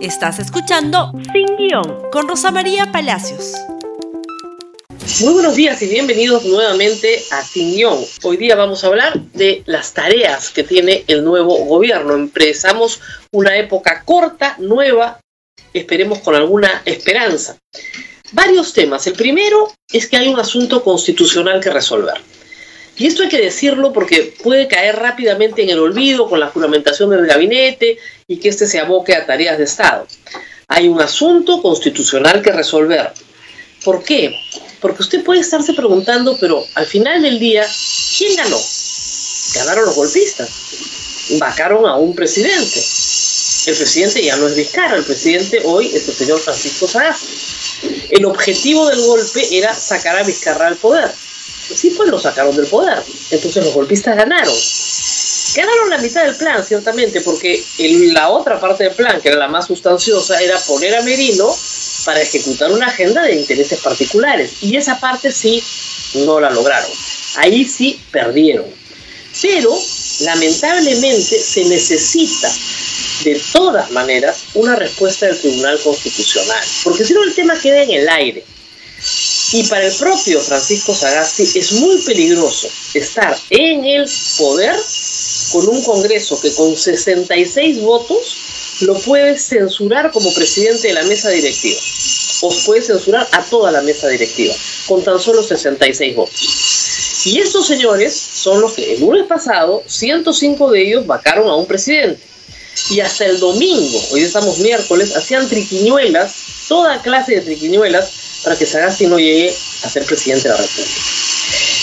Estás escuchando Sin Guión con Rosa María Palacios. Muy buenos días y bienvenidos nuevamente a Sin Guión. Hoy día vamos a hablar de las tareas que tiene el nuevo gobierno. Empezamos una época corta, nueva, esperemos con alguna esperanza. Varios temas. El primero es que hay un asunto constitucional que resolver. Y esto hay que decirlo porque puede caer rápidamente en el olvido con la juramentación del gabinete y que éste se aboque a tareas de Estado. Hay un asunto constitucional que resolver. ¿Por qué? Porque usted puede estarse preguntando, pero al final del día, ¿quién ganó? Ganaron los golpistas. Vacaron a un presidente. El presidente ya no es Vizcarra, el presidente hoy es el señor Francisco Sagasti. El objetivo del golpe era sacar a Vizcarra al poder sí, pues lo sacaron del poder. Entonces los golpistas ganaron. Ganaron la mitad del plan, ciertamente, porque la otra parte del plan, que era la más sustanciosa, era poner a Merino para ejecutar una agenda de intereses particulares. Y esa parte sí no la lograron. Ahí sí perdieron. Pero, lamentablemente, se necesita de todas maneras una respuesta del Tribunal Constitucional. Porque si no, el tema queda en el aire. Y para el propio Francisco Sagasti es muy peligroso estar en el poder con un Congreso que con 66 votos lo puede censurar como presidente de la mesa directiva. O puede censurar a toda la mesa directiva con tan solo 66 votos. Y estos señores son los que el lunes pasado, 105 de ellos vacaron a un presidente. Y hasta el domingo, hoy estamos miércoles, hacían triquiñuelas, toda clase de triquiñuelas, para que Sagasti no llegue a ser presidente de la República.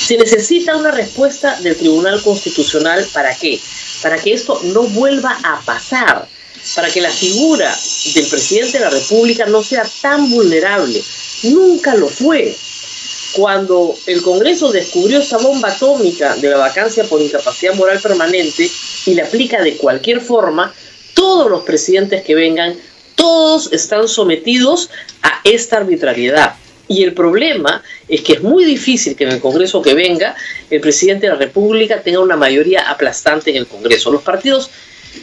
Se necesita una respuesta del Tribunal Constitucional para qué? Para que esto no vuelva a pasar, para que la figura del presidente de la República no sea tan vulnerable. Nunca lo fue. Cuando el Congreso descubrió esta bomba atómica de la vacancia por incapacidad moral permanente y la aplica de cualquier forma, todos los presidentes que vengan todos están sometidos a esta arbitrariedad. Y el problema es que es muy difícil que en el Congreso que venga el presidente de la República tenga una mayoría aplastante en el Congreso. Los partidos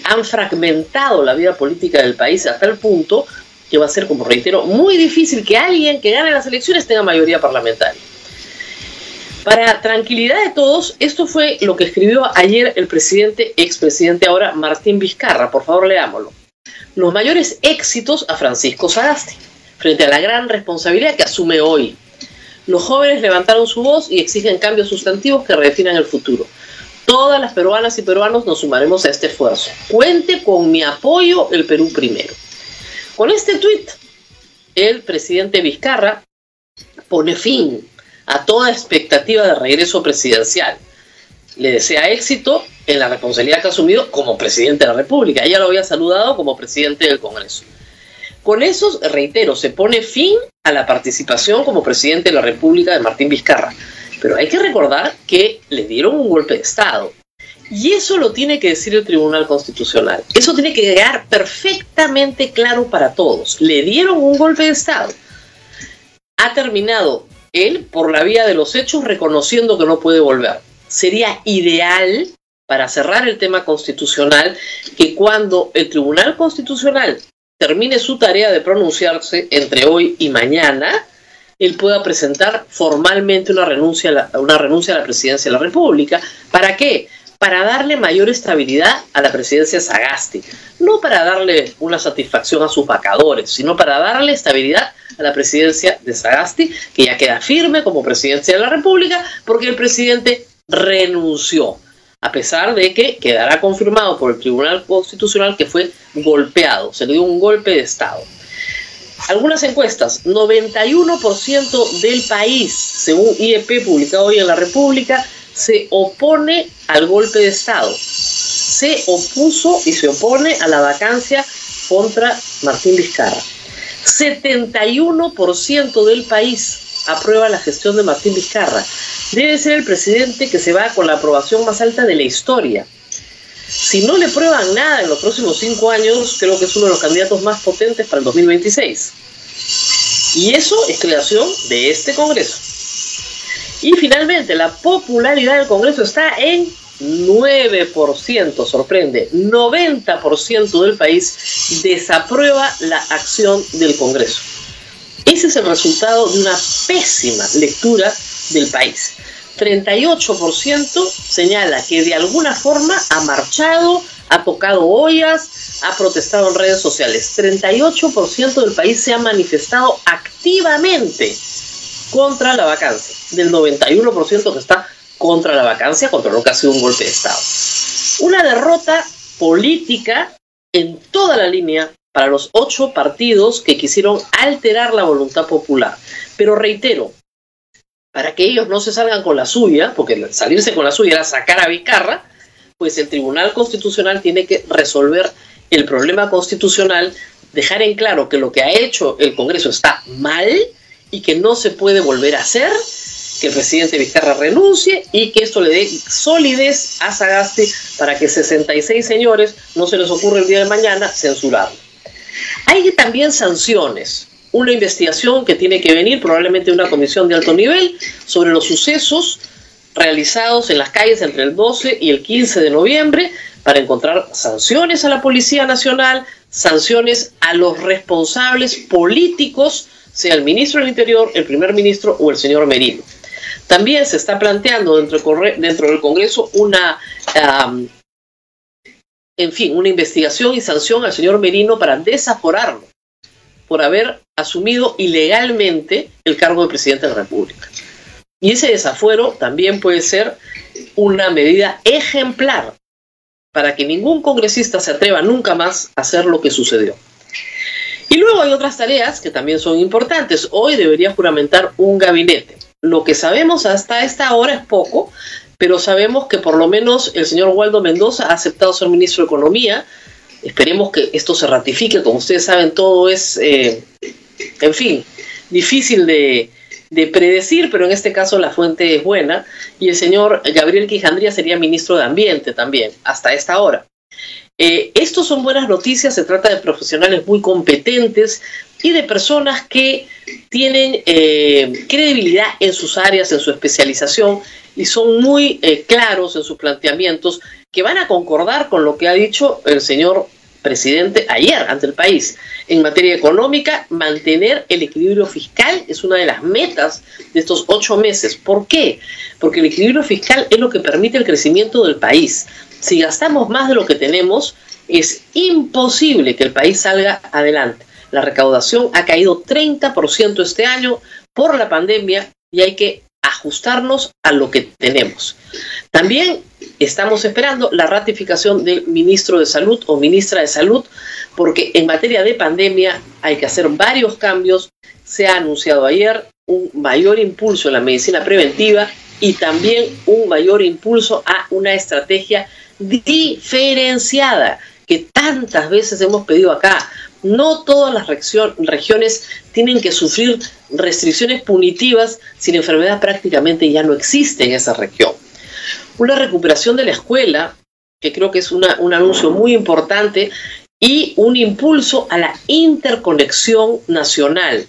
han fragmentado la vida política del país hasta el punto que va a ser, como reitero, muy difícil que alguien que gane las elecciones tenga mayoría parlamentaria. Para tranquilidad de todos, esto fue lo que escribió ayer el presidente, expresidente ahora, Martín Vizcarra. Por favor, leámoslo los mayores éxitos a Francisco Sagasti, frente a la gran responsabilidad que asume hoy. Los jóvenes levantaron su voz y exigen cambios sustantivos que redefinan el futuro. Todas las peruanas y peruanos nos sumaremos a este esfuerzo. Cuente con mi apoyo el Perú primero. Con este tuit, el presidente Vizcarra pone fin a toda expectativa de regreso presidencial. Le desea éxito en la responsabilidad que ha asumido como presidente de la República. Ella lo había saludado como presidente del Congreso. Con eso, reitero, se pone fin a la participación como presidente de la República de Martín Vizcarra. Pero hay que recordar que le dieron un golpe de Estado. Y eso lo tiene que decir el Tribunal Constitucional. Eso tiene que quedar perfectamente claro para todos. Le dieron un golpe de Estado. Ha terminado él por la vía de los hechos reconociendo que no puede volver. Sería ideal para cerrar el tema constitucional, que cuando el Tribunal Constitucional termine su tarea de pronunciarse entre hoy y mañana, él pueda presentar formalmente una renuncia, a la, una renuncia a la presidencia de la República. ¿Para qué? Para darle mayor estabilidad a la presidencia Sagasti. No para darle una satisfacción a sus vacadores, sino para darle estabilidad a la presidencia de Sagasti, que ya queda firme como presidencia de la República, porque el presidente renunció a pesar de que quedará confirmado por el Tribunal Constitucional que fue golpeado, se le dio un golpe de Estado. Algunas encuestas, 91% del país, según IEP publicado hoy en la República, se opone al golpe de Estado. Se opuso y se opone a la vacancia contra Martín Vizcarra. 71% del país aprueba la gestión de Martín Vizcarra. Debe ser el presidente que se va con la aprobación más alta de la historia. Si no le prueban nada en los próximos cinco años, creo que es uno de los candidatos más potentes para el 2026. Y eso es creación de este Congreso. Y finalmente, la popularidad del Congreso está en 9%, sorprende, 90% del país desaprueba la acción del Congreso. Ese es el resultado de una pésima lectura del país. 38% señala que de alguna forma ha marchado, ha tocado ollas, ha protestado en redes sociales. 38% del país se ha manifestado activamente contra la vacancia, del 91% que está contra la vacancia, contra lo que ha sido un golpe de Estado. Una derrota política en toda la línea para los ocho partidos que quisieron alterar la voluntad popular. Pero reitero, para que ellos no se salgan con la suya, porque salirse con la suya era sacar a Vicarra, pues el Tribunal Constitucional tiene que resolver el problema constitucional, dejar en claro que lo que ha hecho el Congreso está mal y que no se puede volver a hacer, que el presidente Vizcarra renuncie y que esto le dé solidez a Sagasti para que 66 señores no se les ocurra el día de mañana censurarlo. Hay también sanciones una investigación que tiene que venir, probablemente una comisión de alto nivel, sobre los sucesos realizados en las calles entre el 12 y el 15 de noviembre para encontrar sanciones a la Policía Nacional, sanciones a los responsables políticos, sea el ministro del Interior, el primer ministro o el señor Merino. También se está planteando dentro, del Congreso una, en fin, una investigación y sanción al señor Merino para desaforarlo por haber asumido ilegalmente el cargo de presidente de la República. Y ese desafuero también puede ser una medida ejemplar para que ningún congresista se atreva nunca más a hacer lo que sucedió. Y luego hay otras tareas que también son importantes. Hoy debería juramentar un gabinete. Lo que sabemos hasta esta hora es poco, pero sabemos que por lo menos el señor Waldo Mendoza ha aceptado ser ministro de Economía, Esperemos que esto se ratifique. Como ustedes saben, todo es, eh, en fin, difícil de, predecir, pero en este caso la fuente es buena. Y el señor Gabriel Quijandría sería ministro de Ambiente también, hasta esta hora. Eh, estos son buenas noticias, se trata de profesionales muy competentes y de personas que tienen eh, credibilidad en sus áreas, en su especialización y son muy claros en sus planteamientos que van a concordar con lo que ha dicho el señor presidente ayer ante el país. En materia económica, mantener el equilibrio fiscal es una de las metas de estos ocho meses. ¿Por qué? Porque el equilibrio fiscal es lo que permite el crecimiento del país. Si gastamos más de lo que tenemos, es imposible que el país salga adelante. La recaudación ha caído 30% este año por la pandemia y hay que ajustarnos a lo que tenemos. También estamos esperando la ratificación del ministro de Salud o ministra de Salud, porque en materia de pandemia hay que hacer varios cambios. Se ha anunciado ayer un mayor impulso en la medicina preventiva y también un mayor impulso a una estrategia diferenciada que tantas veces hemos pedido acá. No todas las regiones tienen que sufrir restricciones punitivas si la enfermedad prácticamente ya no existe en esa región una recuperación de la escuela, que creo que es un anuncio muy importante, y un impulso a la interconexión nacional.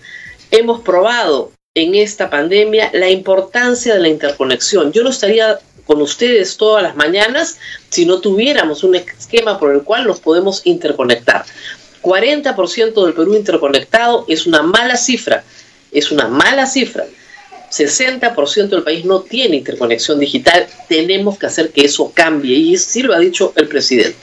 Hemos probado en esta pandemia la importancia de la interconexión. Yo no estaría con ustedes todas las mañanas si no tuviéramos un esquema por el cual nos podemos interconectar. 40% del Perú interconectado es una mala cifra, es una mala cifra. 60% del país no tiene interconexión digital. Tenemos que hacer que eso cambie y sí lo ha dicho el presidente.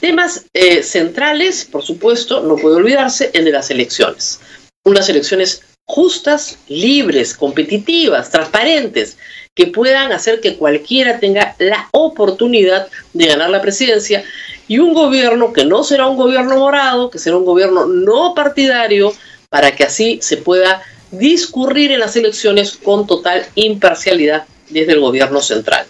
Temas eh, centrales, por supuesto, no puede olvidarse el de las elecciones. Unas elecciones justas, libres, competitivas, transparentes, que puedan hacer que cualquiera tenga la oportunidad de ganar la presidencia y un gobierno que no será un gobierno morado, que será un gobierno no partidario, para que así se pueda discurrir en las elecciones con total imparcialidad desde el gobierno central.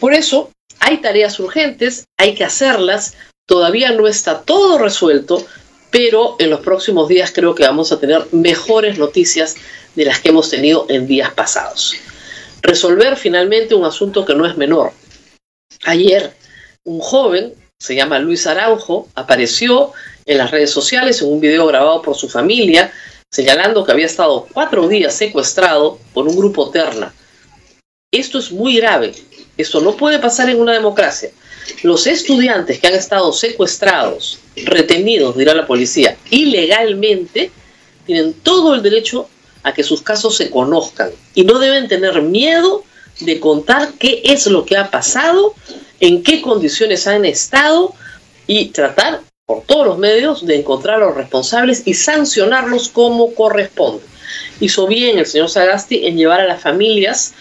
Por eso, hay tareas urgentes, hay que hacerlas, todavía no está todo resuelto, pero en los próximos días creo que vamos a tener mejores noticias de las que hemos tenido en días pasados. Resolver finalmente un asunto que no es menor. Ayer, un joven, se llama Luis Araujo, apareció en las redes sociales en un video grabado por su familia, señalando que había estado cuatro días secuestrado por un grupo terna. Esto es muy grave. Esto no puede pasar en una democracia. Los estudiantes que han estado secuestrados, retenidos, dirá la policía, ilegalmente, tienen todo el derecho a que sus casos se conozcan y no deben tener miedo de contar qué es lo que ha pasado, en qué condiciones han estado y tratar por todos los medios de encontrar a los responsables y sancionarlos como corresponde. Hizo bien el señor Sagasti en llevar a las familias,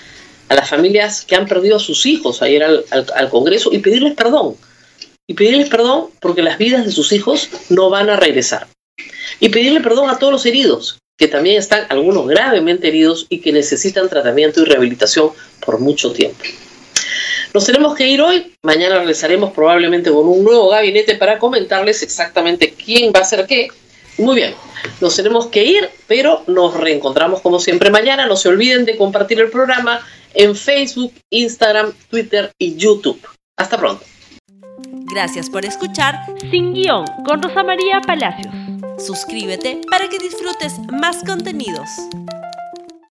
a las familias que han perdido a sus hijos ayer al, al Congreso y pedirles perdón. Y pedirles perdón porque las vidas de sus hijos no van a regresar. Y pedirle perdón a todos los heridos, que también están algunos gravemente heridos y que necesitan tratamiento y rehabilitación por mucho tiempo. Nos tenemos que ir hoy, mañana regresaremos probablemente con un nuevo gabinete para comentarles exactamente quién va a hacer qué. Muy bien, nos tenemos que ir, pero nos reencontramos como siempre mañana. No se olviden de compartir el programa en Facebook, Instagram, Twitter y YouTube. Hasta pronto. Gracias por escuchar Sin Guión con Rosa María Palacios. Suscríbete para que disfrutes más contenidos.